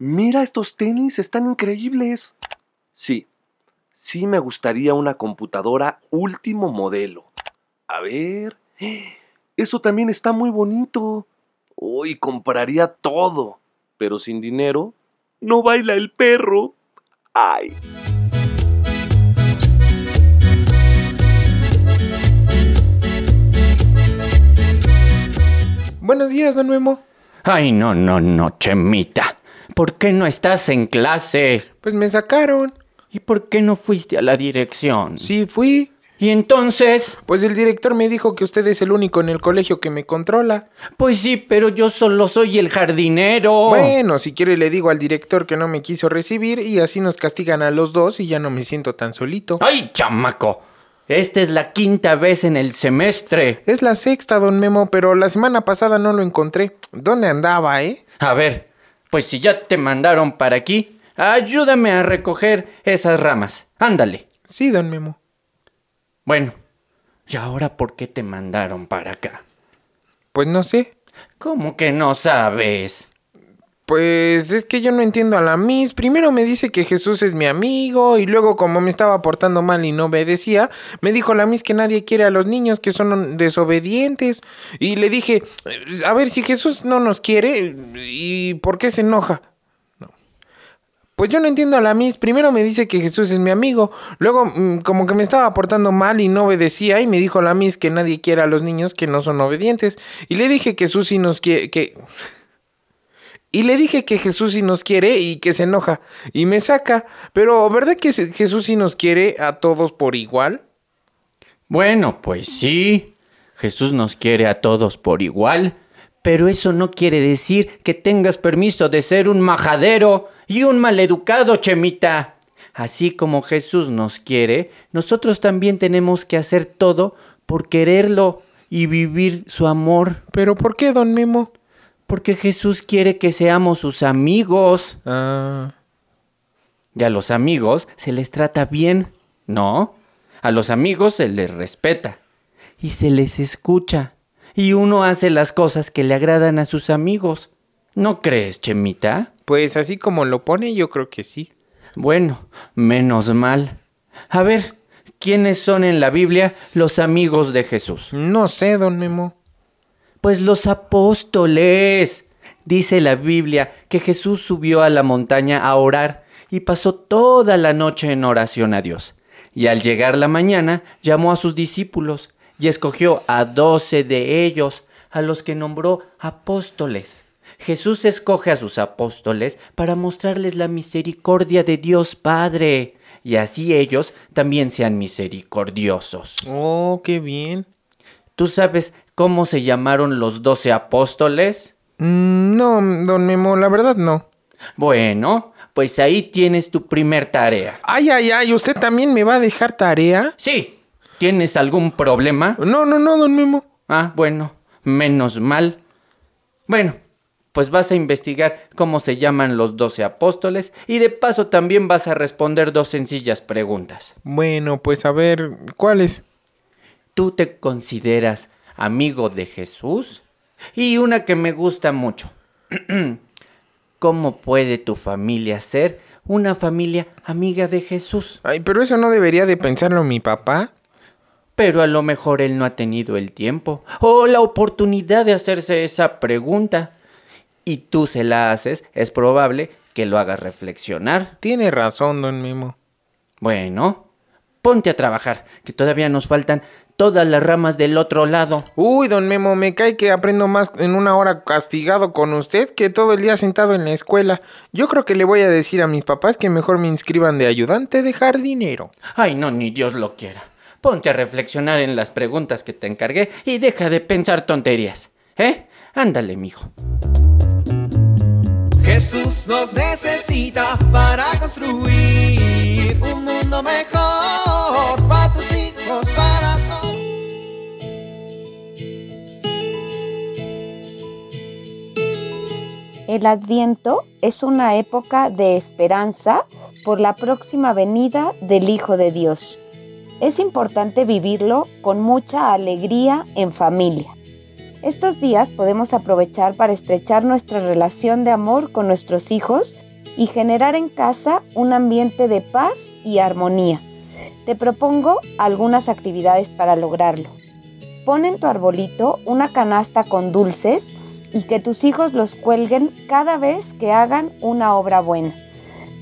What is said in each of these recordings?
Mira, estos tenis están increíbles. Sí, sí me gustaría una computadora último modelo. A ver, eso también está muy bonito. Hoy compraría todo, pero sin dinero no baila el perro. Ay. Buenos días, don Memo. Ay, no, no, no, Chemita. ¿Por qué no estás en clase? Pues me sacaron. ¿Y por qué no fuiste a la dirección? Sí, fui. ¿Y entonces? Pues el director me dijo que usted es el único en el colegio que me controla. Pues sí, pero yo solo soy el jardinero. Bueno, si quiere le digo al director que no me quiso recibir y así nos castigan a los dos y ya no me siento tan solito. ¡Ay, chamaco! Esta es la quinta vez en el semestre. Es la sexta, don Memo, pero la semana pasada no lo encontré. ¿Dónde andaba, eh? A ver, pues si ya te mandaron para aquí, ayúdame a recoger esas ramas. Ándale. Sí, don Memo. Bueno, ¿y ahora por qué te mandaron para acá? Pues no sé. ¿Cómo que no sabes? Pues es que yo no entiendo a la Miss. Primero me dice que Jesús es mi amigo y luego como me estaba portando mal y no obedecía, me dijo la Miss que nadie quiere a los niños que son desobedientes. Y le dije, a ver, si Jesús no nos quiere, ¿y por qué se enoja? No. Pues yo no entiendo a la Miss. Primero me dice que Jesús es mi amigo. Luego mm, como que me estaba portando mal y no obedecía y me dijo la Miss que nadie quiere a los niños que no son obedientes. Y le dije que Jesús sí nos quiere... Que... Y le dije que Jesús sí nos quiere y que se enoja. Y me saca. Pero ¿verdad que Jesús sí nos quiere a todos por igual? Bueno, pues sí. Jesús nos quiere a todos por igual. Pero eso no quiere decir que tengas permiso de ser un majadero y un maleducado, Chemita. Así como Jesús nos quiere, nosotros también tenemos que hacer todo por quererlo y vivir su amor. ¿Pero por qué, don Memo? Porque Jesús quiere que seamos sus amigos. Ah. Y a los amigos se les trata bien, ¿no? A los amigos se les respeta. Y se les escucha. Y uno hace las cosas que le agradan a sus amigos. ¿No crees, Chemita? Pues así como lo pone, yo creo que sí. Bueno, menos mal. A ver, ¿quiénes son en la Biblia los amigos de Jesús? No sé, don Memo. Pues los apóstoles. Dice la Biblia que Jesús subió a la montaña a orar y pasó toda la noche en oración a Dios. Y al llegar la mañana llamó a sus discípulos y escogió a doce de ellos, a los que nombró apóstoles. Jesús escoge a sus apóstoles para mostrarles la misericordia de Dios Padre, y así ellos también sean misericordiosos. Oh, qué bien. ¿Tú sabes cómo se llamaron los doce apóstoles? Mm, no, don Memo, la verdad no. Bueno, pues ahí tienes tu primer tarea. Ay, ay, ay, ¿usted también me va a dejar tarea? Sí. ¿Tienes algún problema? No, no, no, don Memo. Ah, bueno, menos mal. Bueno, pues vas a investigar cómo se llaman los doce apóstoles y de paso también vas a responder dos sencillas preguntas. Bueno, pues a ver, ¿cuáles? ¿Tú te consideras amigo de Jesús? Y una que me gusta mucho. ¿Cómo puede tu familia ser una familia amiga de Jesús? Ay, pero eso no debería de pensarlo mi papá. Pero a lo mejor él no ha tenido el tiempo o la oportunidad de hacerse esa pregunta. Y tú se la haces, es probable que lo hagas reflexionar. Tiene razón, don Memo. Bueno, ponte a trabajar, que todavía nos faltan todas las ramas del otro lado. Uy, don Memo, me cae que aprendo más en una hora castigado con usted que todo el día sentado en la escuela. Yo creo que le voy a decir a mis papás que mejor me inscriban de ayudante de jardinero. Ay, no, ni Dios lo quiera. Ponte a reflexionar en las preguntas que te encargué y deja de pensar tonterías. ¿Eh? Ándale, mijo. Jesús nos necesita para construir un mundo mejor El Adviento es una época de esperanza por la próxima venida del Hijo de Dios. Es importante vivirlo con mucha alegría en familia. Estos días podemos aprovechar para estrechar nuestra relación de amor con nuestros hijos y generar en casa un ambiente de paz y armonía. Te propongo algunas actividades para lograrlo. Pon en tu arbolito una canasta con dulces y que tus hijos los cuelguen cada vez que hagan una obra buena.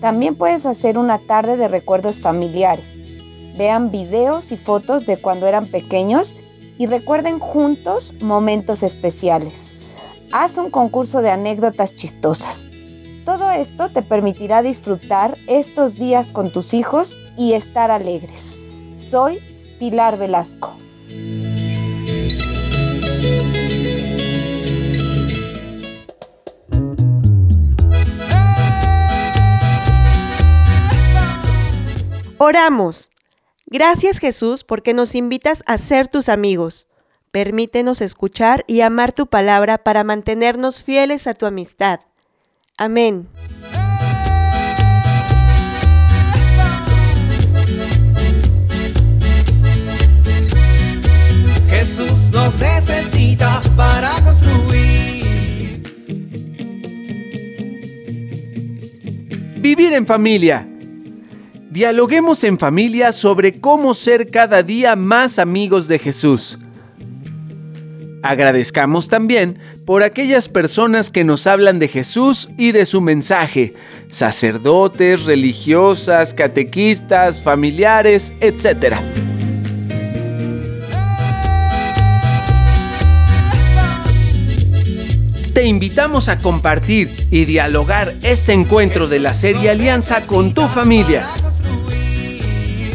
También puedes hacer una tarde de recuerdos familiares. Vean videos y fotos de cuando eran pequeños y recuerden juntos momentos especiales. Haz un concurso de anécdotas chistosas. Todo esto te permitirá disfrutar estos días con tus hijos y estar alegres. Soy Pilar Velasco. Oramos. Gracias Jesús porque nos invitas a ser tus amigos. Permítenos escuchar y amar tu palabra para mantenernos fieles a tu amistad. Amén. Jesús nos necesita para construir. Vivir en familia. Dialoguemos en familia sobre cómo ser cada día más amigos de Jesús. Agradezcamos también por aquellas personas que nos hablan de Jesús y de su mensaje, sacerdotes, religiosas, catequistas, familiares, etc. Te invitamos a compartir y dialogar este encuentro de la serie Alianza con tu familia.